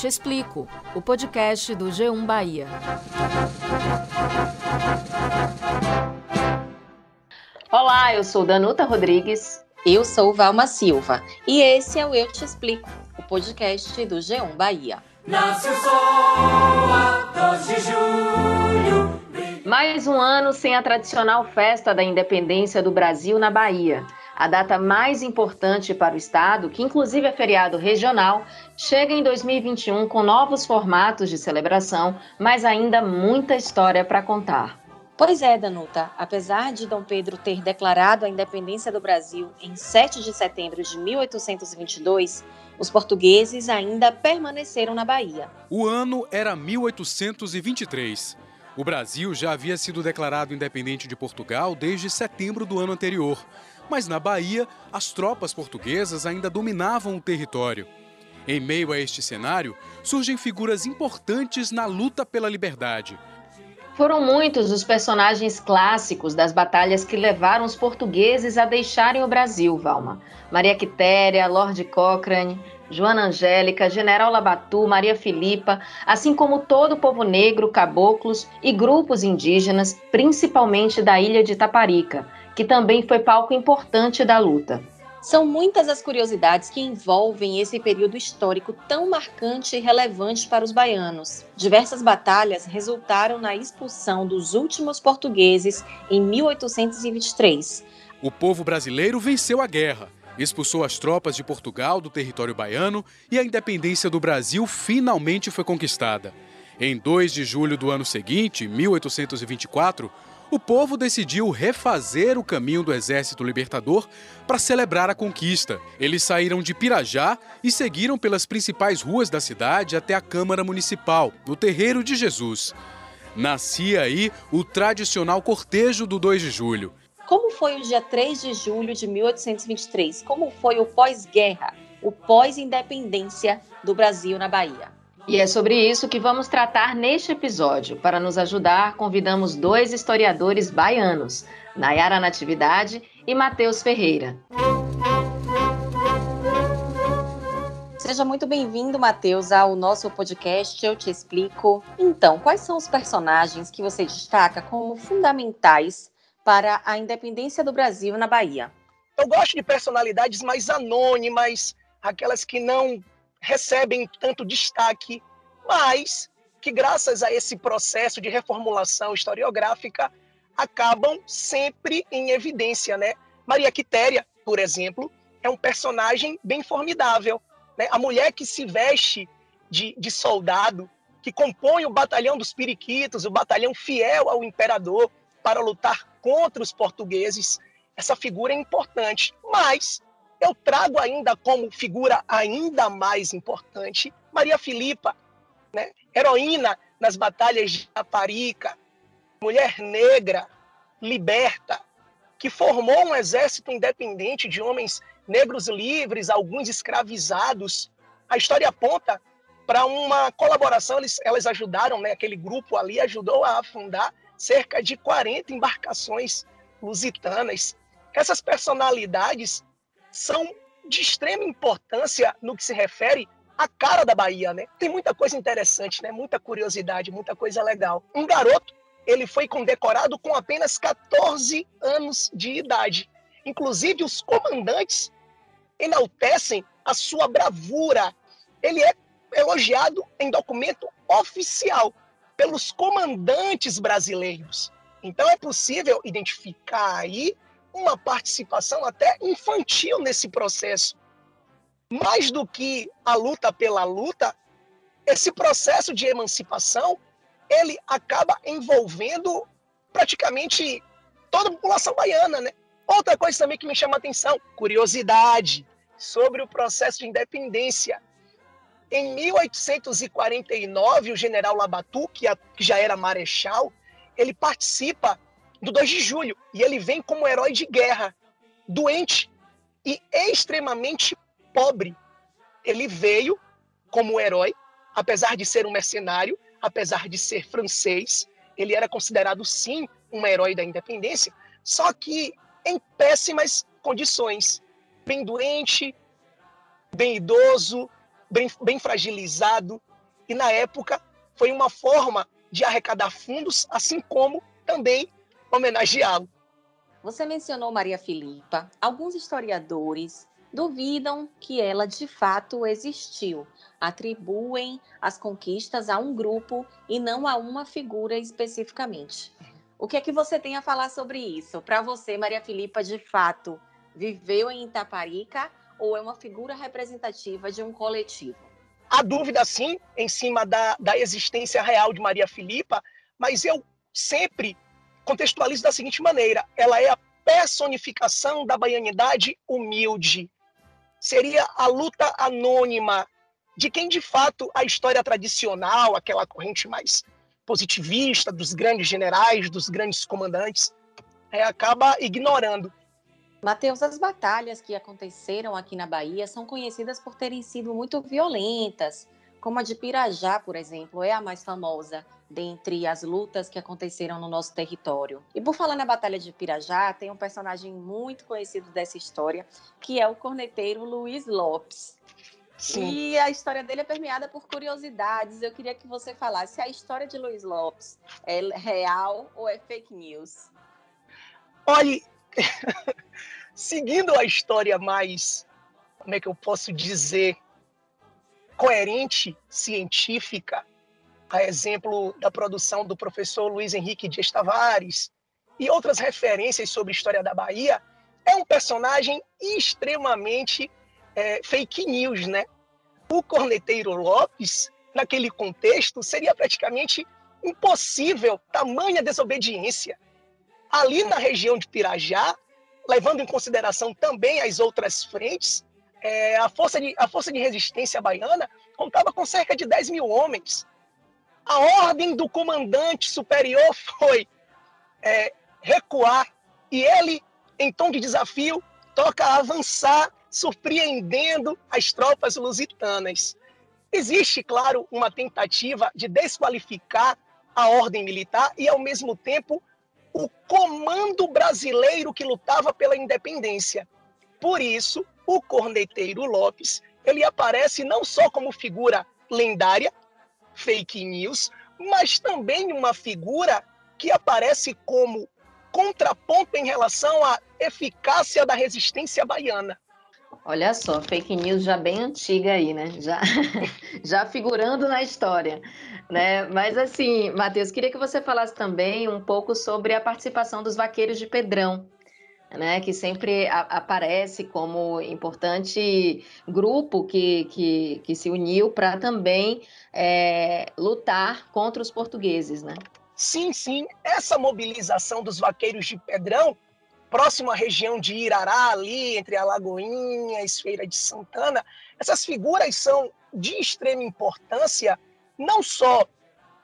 Te Explico, o podcast do G1 Bahia. Olá, eu sou Danuta Rodrigues. Eu sou Valma Silva e esse é o Eu Te Explico, o podcast do G1 Bahia. Nasce o sol a 2 de julho. Mais um ano sem a tradicional festa da independência do Brasil na Bahia. A data mais importante para o Estado, que inclusive é feriado regional, chega em 2021 com novos formatos de celebração, mas ainda muita história para contar. Pois é, Danuta. Apesar de Dom Pedro ter declarado a independência do Brasil em 7 de setembro de 1822, os portugueses ainda permaneceram na Bahia. O ano era 1823. O Brasil já havia sido declarado independente de Portugal desde setembro do ano anterior. Mas na Bahia, as tropas portuguesas ainda dominavam o território. Em meio a este cenário, surgem figuras importantes na luta pela liberdade. Foram muitos os personagens clássicos das batalhas que levaram os portugueses a deixarem o Brasil, Valma. Maria Quitéria, Lord Cochrane, Joana Angélica, General Labatu, Maria Filipa, assim como todo o povo negro, caboclos e grupos indígenas, principalmente da ilha de Taparica, que também foi palco importante da luta. São muitas as curiosidades que envolvem esse período histórico tão marcante e relevante para os baianos. Diversas batalhas resultaram na expulsão dos últimos portugueses em 1823. O povo brasileiro venceu a guerra, expulsou as tropas de Portugal do território baiano e a independência do Brasil finalmente foi conquistada. Em 2 de julho do ano seguinte, 1824, o povo decidiu refazer o caminho do Exército Libertador para celebrar a conquista. Eles saíram de Pirajá e seguiram pelas principais ruas da cidade até a Câmara Municipal, no Terreiro de Jesus. Nascia aí o tradicional cortejo do 2 de julho. Como foi o dia 3 de julho de 1823? Como foi o pós-guerra, o pós-independência do Brasil na Bahia? E é sobre isso que vamos tratar neste episódio. Para nos ajudar, convidamos dois historiadores baianos, Nayara Natividade e Matheus Ferreira. Seja muito bem-vindo, Matheus, ao nosso podcast Eu Te Explico. Então, quais são os personagens que você destaca como fundamentais para a independência do Brasil na Bahia? Eu gosto de personalidades mais anônimas, aquelas que não recebem tanto destaque, mas que, graças a esse processo de reformulação historiográfica, acabam sempre em evidência. Né? Maria Quitéria, por exemplo, é um personagem bem formidável. Né? A mulher que se veste de, de soldado, que compõe o batalhão dos periquitos, o batalhão fiel ao imperador, para lutar contra os portugueses. Essa figura é importante, mas eu trago ainda como figura ainda mais importante Maria Filipa, né? heroína nas batalhas de Aparica, mulher negra, liberta, que formou um exército independente de homens negros livres, alguns escravizados. A história aponta para uma colaboração, eles, elas ajudaram, né, aquele grupo ali ajudou a afundar cerca de 40 embarcações lusitanas. Essas personalidades são de extrema importância no que se refere à cara da Bahia, né? Tem muita coisa interessante, né? Muita curiosidade, muita coisa legal. Um garoto, ele foi condecorado com apenas 14 anos de idade. Inclusive os comandantes enaltecem a sua bravura. Ele é elogiado em documento oficial pelos comandantes brasileiros. Então é possível identificar aí uma participação até infantil nesse processo. Mais do que a luta pela luta, esse processo de emancipação, ele acaba envolvendo praticamente toda a população baiana, né? Outra coisa também que me chama a atenção, curiosidade sobre o processo de independência. Em 1849, o general Labatu, que já era marechal, ele participa do 2 de julho. E ele vem como herói de guerra, doente e extremamente pobre. Ele veio como herói, apesar de ser um mercenário, apesar de ser francês, ele era considerado sim um herói da independência, só que em péssimas condições, bem doente, bem idoso, bem, bem fragilizado. e na época foi uma forma de arrecadar fundos, assim como também homenageá-lo. Você mencionou Maria Filipa. Alguns historiadores duvidam que ela de fato existiu, atribuem as conquistas a um grupo e não a uma figura especificamente. O que é que você tem a falar sobre isso? Para você, Maria Filipa, de fato, viveu em Itaparica ou é uma figura representativa de um coletivo? Há dúvida, sim, em cima da, da existência real de Maria Filipa, mas eu sempre contextualizo da seguinte maneira: ela é a personificação da baianidade humilde. Seria a luta anônima de quem, de fato, a história tradicional, aquela corrente mais positivista dos grandes generais, dos grandes comandantes, é, acaba ignorando. Mateus, as batalhas que aconteceram aqui na Bahia são conhecidas por terem sido muito violentas, como a de Pirajá, por exemplo, é a mais famosa dentre as lutas que aconteceram no nosso território. E por falar na Batalha de Pirajá, tem um personagem muito conhecido dessa história, que é o corneteiro Luiz Lopes. Sim. E a história dele é permeada por curiosidades. Eu queria que você falasse se a história de Luiz Lopes é real ou é fake news. Olhe, seguindo a história mais, como é que eu posso dizer, coerente, científica, a exemplo da produção do professor Luiz Henrique de Tavares e outras referências sobre a história da Bahia, é um personagem extremamente é, fake news, né? O corneteiro Lopes, naquele contexto, seria praticamente impossível tamanha desobediência. Ali na região de Pirajá, levando em consideração também as outras frentes, é, a, força de, a força de resistência baiana contava com cerca de 10 mil homens. A ordem do comandante superior foi é, recuar e ele, em tom de desafio, toca avançar surpreendendo as tropas lusitanas. Existe, claro, uma tentativa de desqualificar a ordem militar e, ao mesmo tempo, o comando brasileiro que lutava pela independência. Por isso, o corneteiro Lopes ele aparece não só como figura lendária, fake news, mas também uma figura que aparece como contraponto em relação à eficácia da resistência baiana. Olha só, fake news já bem antiga aí, né? Já, já figurando na história, né? Mas assim, Matheus, queria que você falasse também um pouco sobre a participação dos vaqueiros de Pedrão, né? Que sempre a, aparece como importante grupo que, que, que se uniu para também é, lutar contra os portugueses, né? Sim, sim. Essa mobilização dos vaqueiros de Pedrão próximo à região de Irará, ali entre a Lagoinha e Feira de Santana, essas figuras são de extrema importância, não só,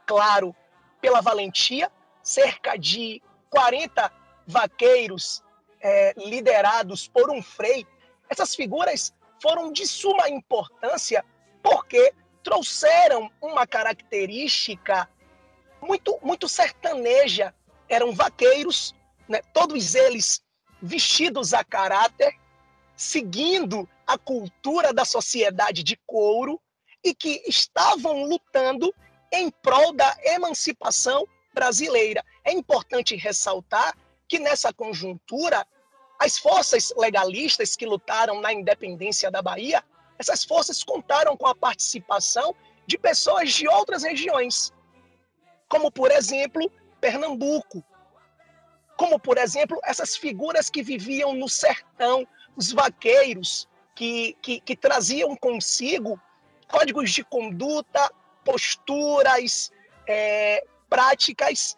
claro, pela valentia, cerca de 40 vaqueiros é, liderados por um frei, essas figuras foram de suma importância porque trouxeram uma característica muito, muito sertaneja. Eram vaqueiros né, todos eles vestidos a caráter, seguindo a cultura da sociedade de couro e que estavam lutando em prol da emancipação brasileira. É importante ressaltar que nessa conjuntura, as forças legalistas que lutaram na independência da Bahia, essas forças contaram com a participação de pessoas de outras regiões, como, por exemplo, Pernambuco, como, por exemplo, essas figuras que viviam no sertão, os vaqueiros, que, que, que traziam consigo códigos de conduta, posturas, é, práticas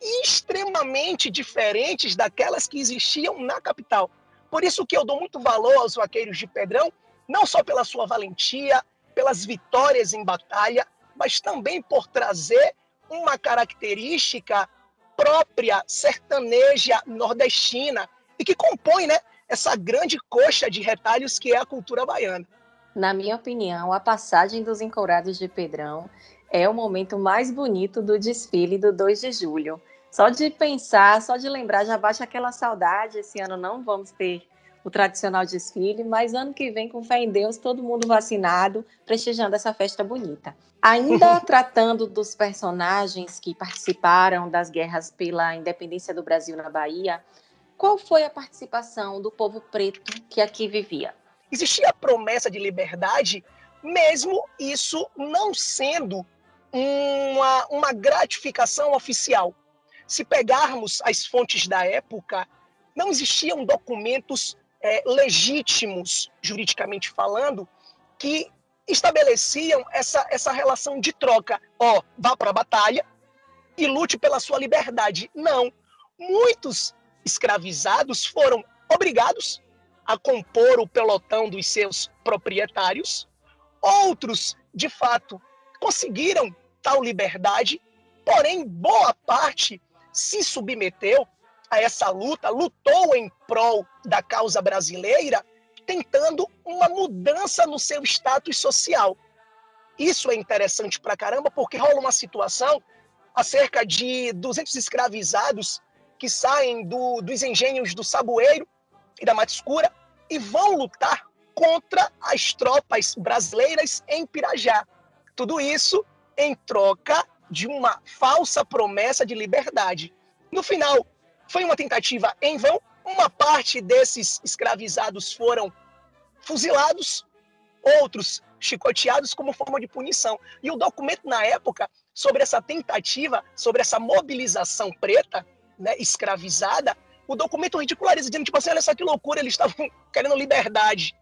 extremamente diferentes daquelas que existiam na capital. Por isso que eu dou muito valor aos vaqueiros de Pedrão, não só pela sua valentia, pelas vitórias em batalha, mas também por trazer uma característica própria sertaneja nordestina e que compõe né, essa grande coxa de retalhos que é a cultura baiana. Na minha opinião, a passagem dos Encourados de Pedrão é o momento mais bonito do desfile do 2 de julho. Só de pensar, só de lembrar, já bate aquela saudade. Esse ano não vamos ter o tradicional desfile, mas ano que vem, com fé em Deus, todo mundo vacinado, prestigiando essa festa bonita. Ainda tratando dos personagens que participaram das guerras pela independência do Brasil na Bahia, qual foi a participação do povo preto que aqui vivia? Existia a promessa de liberdade, mesmo isso não sendo uma, uma gratificação oficial. Se pegarmos as fontes da época, não existiam documentos é, legítimos, juridicamente falando, que estabeleciam essa, essa relação de troca. Ó, vá para a batalha e lute pela sua liberdade. Não. Muitos escravizados foram obrigados a compor o pelotão dos seus proprietários. Outros, de fato, conseguiram tal liberdade, porém, boa parte se submeteu a essa luta, lutou em prol da causa brasileira, tentando uma mudança no seu status social. Isso é interessante pra caramba, porque rola uma situação há cerca de 200 escravizados que saem do, dos engenhos do Saboeiro e da Mata Escura e vão lutar contra as tropas brasileiras em Pirajá. Tudo isso em troca de uma falsa promessa de liberdade. No final, foi uma tentativa em vão. Uma parte desses escravizados foram fuzilados, outros chicoteados como forma de punição. E o documento na época sobre essa tentativa, sobre essa mobilização preta, né, escravizada, o documento ridiculariza, dizendo tipo assim, olha só que loucura, eles estavam querendo liberdade.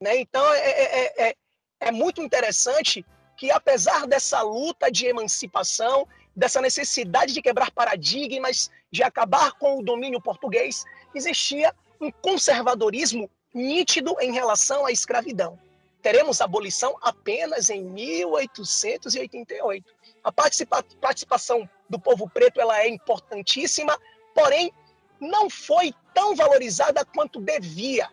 Né? Então é, é, é, é muito interessante que apesar dessa luta de emancipação, dessa necessidade de quebrar paradigmas, de acabar com o domínio português, existia um conservadorismo nítido em relação à escravidão. Teremos abolição apenas em 1888. A participa participação do povo preto ela é importantíssima, porém não foi tão valorizada quanto devia.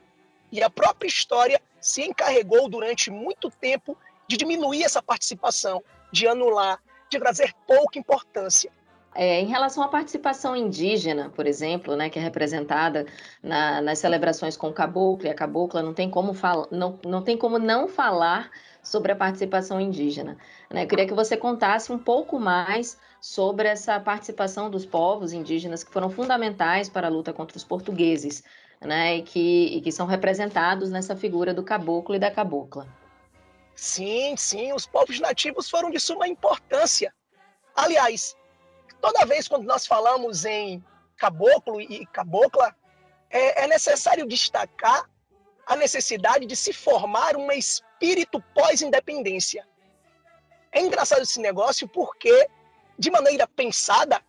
E a própria história se encarregou durante muito tempo de diminuir essa participação, de anular, de trazer pouca importância. É, em relação à participação indígena, por exemplo, né, que é representada na, nas celebrações com o caboclo e a cabocla, não tem como, fal não, não, tem como não falar sobre a participação indígena. Né? Eu queria que você contasse um pouco mais sobre essa participação dos povos indígenas que foram fundamentais para a luta contra os portugueses, né, e que, e que são representados nessa figura do caboclo e da cabocla. Sim, sim, os povos nativos foram de suma importância. Aliás, toda vez quando nós falamos em caboclo e cabocla, é, é necessário destacar a necessidade de se formar um espírito pós-independência. É engraçado esse negócio porque, de maneira pensada,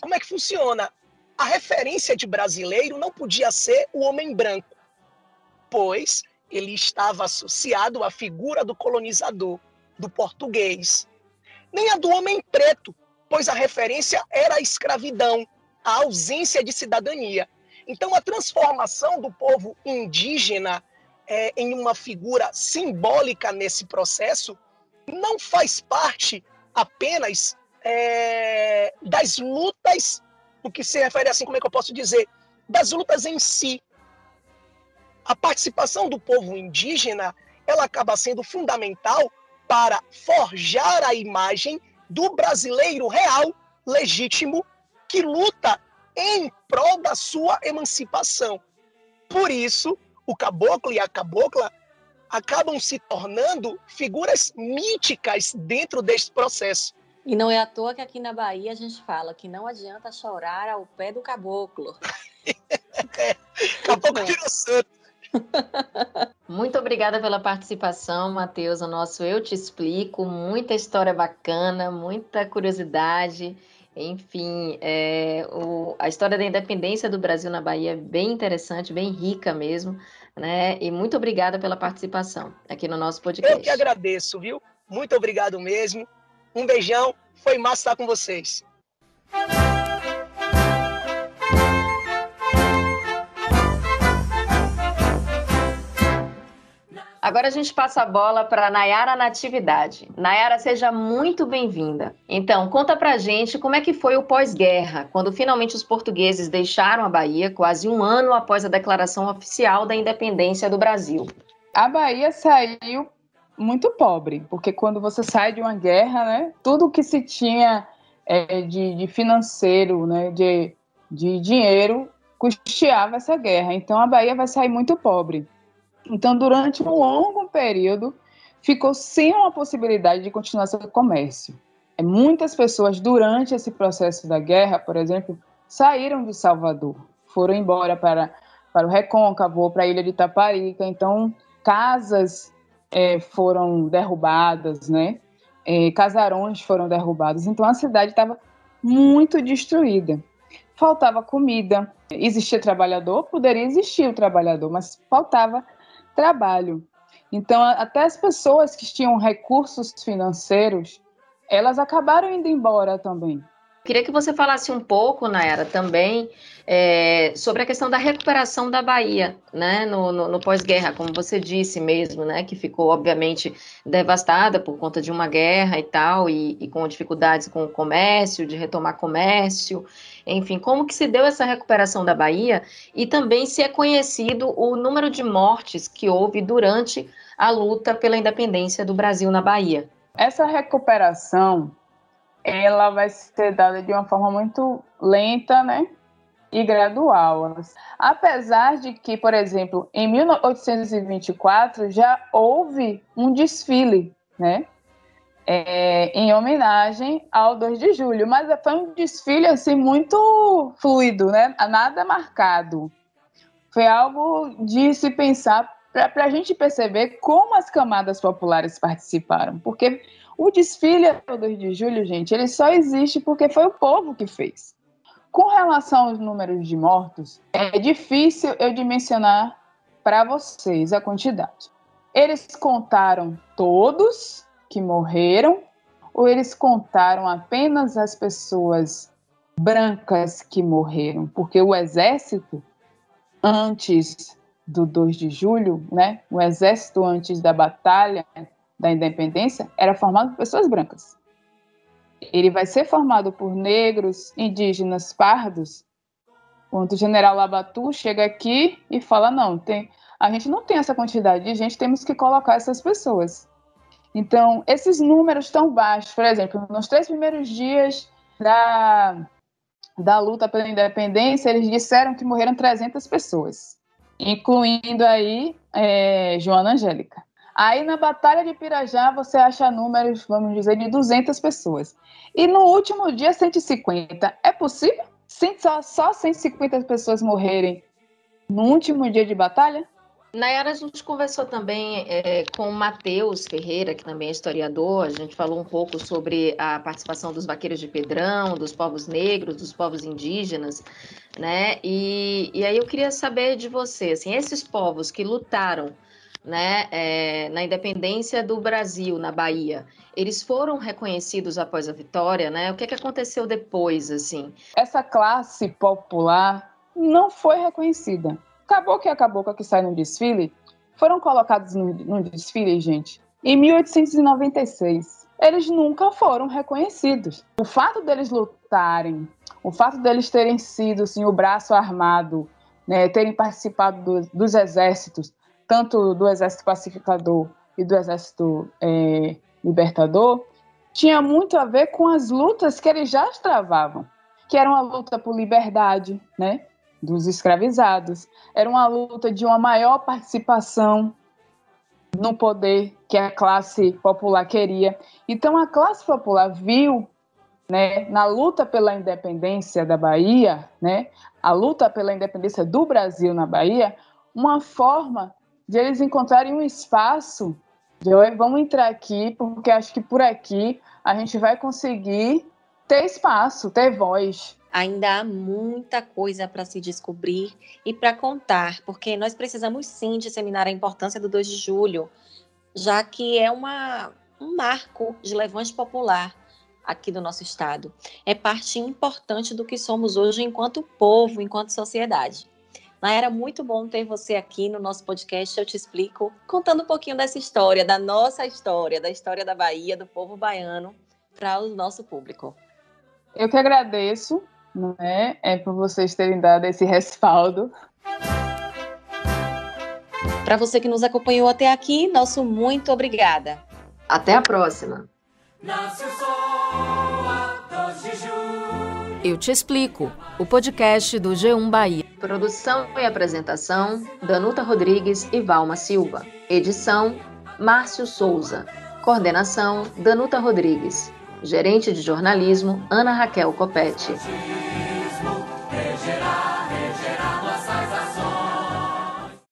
como é que funciona? A referência de brasileiro não podia ser o homem branco, pois ele estava associado à figura do colonizador, do português. Nem a do homem preto, pois a referência era a escravidão, a ausência de cidadania. Então, a transformação do povo indígena é, em uma figura simbólica nesse processo não faz parte apenas é, das lutas, o que se refere assim, como é que eu posso dizer, das lutas em si, a participação do povo indígena ela acaba sendo fundamental para forjar a imagem do brasileiro real, legítimo, que luta em prol da sua emancipação. Por isso, o caboclo e a cabocla acabam se tornando figuras míticas dentro deste processo. E não é à toa que aqui na Bahia a gente fala que não adianta chorar ao pé do caboclo. é, caboclo virou santo. Muito obrigada pela participação, Matheus, no nosso Eu Te Explico. Muita história bacana, muita curiosidade. Enfim, é, o, a história da independência do Brasil na Bahia é bem interessante, bem rica mesmo, né? E muito obrigada pela participação aqui no nosso podcast. Eu que agradeço, viu? Muito obrigado mesmo. Um beijão, foi massa estar com vocês. Agora a gente passa a bola para Nayara Natividade. Nayara, seja muito bem-vinda. Então, conta pra gente como é que foi o pós-guerra, quando finalmente os portugueses deixaram a Bahia, quase um ano após a declaração oficial da independência do Brasil. A Bahia saiu muito pobre, porque quando você sai de uma guerra, né, tudo que se tinha é, de, de financeiro, né, de, de dinheiro, custeava essa guerra. Então a Bahia vai sair muito pobre. Então, durante um longo período, ficou sem uma possibilidade de continuar seu comércio. É, muitas pessoas, durante esse processo da guerra, por exemplo, saíram de Salvador, foram embora para, para o Recôncavo, para a ilha de Taparica. Então, casas é, foram derrubadas, né? É, casarões foram derrubados. Então, a cidade estava muito destruída. Faltava comida, existia trabalhador, poderia existir o trabalhador, mas faltava trabalho. Então, até as pessoas que tinham recursos financeiros, elas acabaram indo embora também. Queria que você falasse um pouco, Nayara, também é, sobre a questão da recuperação da Bahia, né, no, no, no pós-guerra, como você disse mesmo, né, que ficou obviamente devastada por conta de uma guerra e tal, e, e com dificuldades com o comércio, de retomar comércio, enfim, como que se deu essa recuperação da Bahia e também se é conhecido o número de mortes que houve durante a luta pela independência do Brasil na Bahia. Essa recuperação ela vai ser dada de uma forma muito lenta, né? E gradual. Apesar de que, por exemplo, em 1824 já houve um desfile, né? É, em homenagem ao 2 de julho, mas foi um desfile assim muito fluido, né? Nada marcado. Foi algo de se pensar para a gente perceber como as camadas populares participaram, porque o desfile do 2 de julho, gente, ele só existe porque foi o povo que fez. Com relação aos números de mortos, é difícil eu dimensionar para vocês a quantidade. Eles contaram todos que morreram ou eles contaram apenas as pessoas brancas que morreram? Porque o exército, antes do 2 de julho, né, o exército antes da batalha da independência era formado por pessoas brancas. Ele vai ser formado por negros, indígenas, pardos. Quando o general Labatu chega aqui e fala: não, tem, a gente não tem essa quantidade de gente, temos que colocar essas pessoas. Então, esses números tão baixos, por exemplo, nos três primeiros dias da, da luta pela independência, eles disseram que morreram 300 pessoas, incluindo aí é, Joana Angélica. Aí na Batalha de Pirajá você acha números, vamos dizer, de 200 pessoas. E no último dia, 150. É possível? Só, só 150 pessoas morrerem no último dia de batalha? Nayara, a gente conversou também é, com o Matheus Ferreira, que também é historiador. A gente falou um pouco sobre a participação dos vaqueiros de Pedrão, dos povos negros, dos povos indígenas, né? E, e aí eu queria saber de você, assim, esses povos que lutaram né, é, na independência do Brasil, na Bahia, eles foram reconhecidos após a vitória, né? O que, é que aconteceu depois, assim? Essa classe popular não foi reconhecida. Acabou que acabou que sai no desfile, foram colocados no, no desfile, gente, em 1896. Eles nunca foram reconhecidos. O fato deles lutarem, o fato deles terem sido assim, o braço armado, né, terem participado do, dos exércitos, tanto do Exército Pacificador e do Exército é, Libertador, tinha muito a ver com as lutas que eles já travavam, que era uma luta por liberdade, né, dos escravizados, era uma luta de uma maior participação no poder que a classe popular queria. Então a classe popular viu, né, na luta pela independência da Bahia, né, a luta pela independência do Brasil na Bahia, uma forma de eles encontrarem um espaço de vamos entrar aqui, porque acho que por aqui a gente vai conseguir ter espaço, ter voz. Ainda há muita coisa para se descobrir e para contar, porque nós precisamos sim disseminar a importância do 2 de julho, já que é uma, um marco de levante popular aqui do nosso estado. É parte importante do que somos hoje enquanto povo, enquanto sociedade. Naira, muito bom ter você aqui no nosso podcast. Eu te explico, contando um pouquinho dessa história, da nossa história, da história da Bahia, do povo baiano, para o nosso público. Eu que agradeço, né, é por vocês terem dado esse respaldo. Para você que nos acompanhou até aqui, nosso muito obrigada. Até a próxima. Eu te explico. O podcast do G1 Bahia. Produção e apresentação: Danuta Rodrigues e Valma Silva. Edição: Márcio Souza. Coordenação: Danuta Rodrigues. Gerente de jornalismo: Ana Raquel Copete.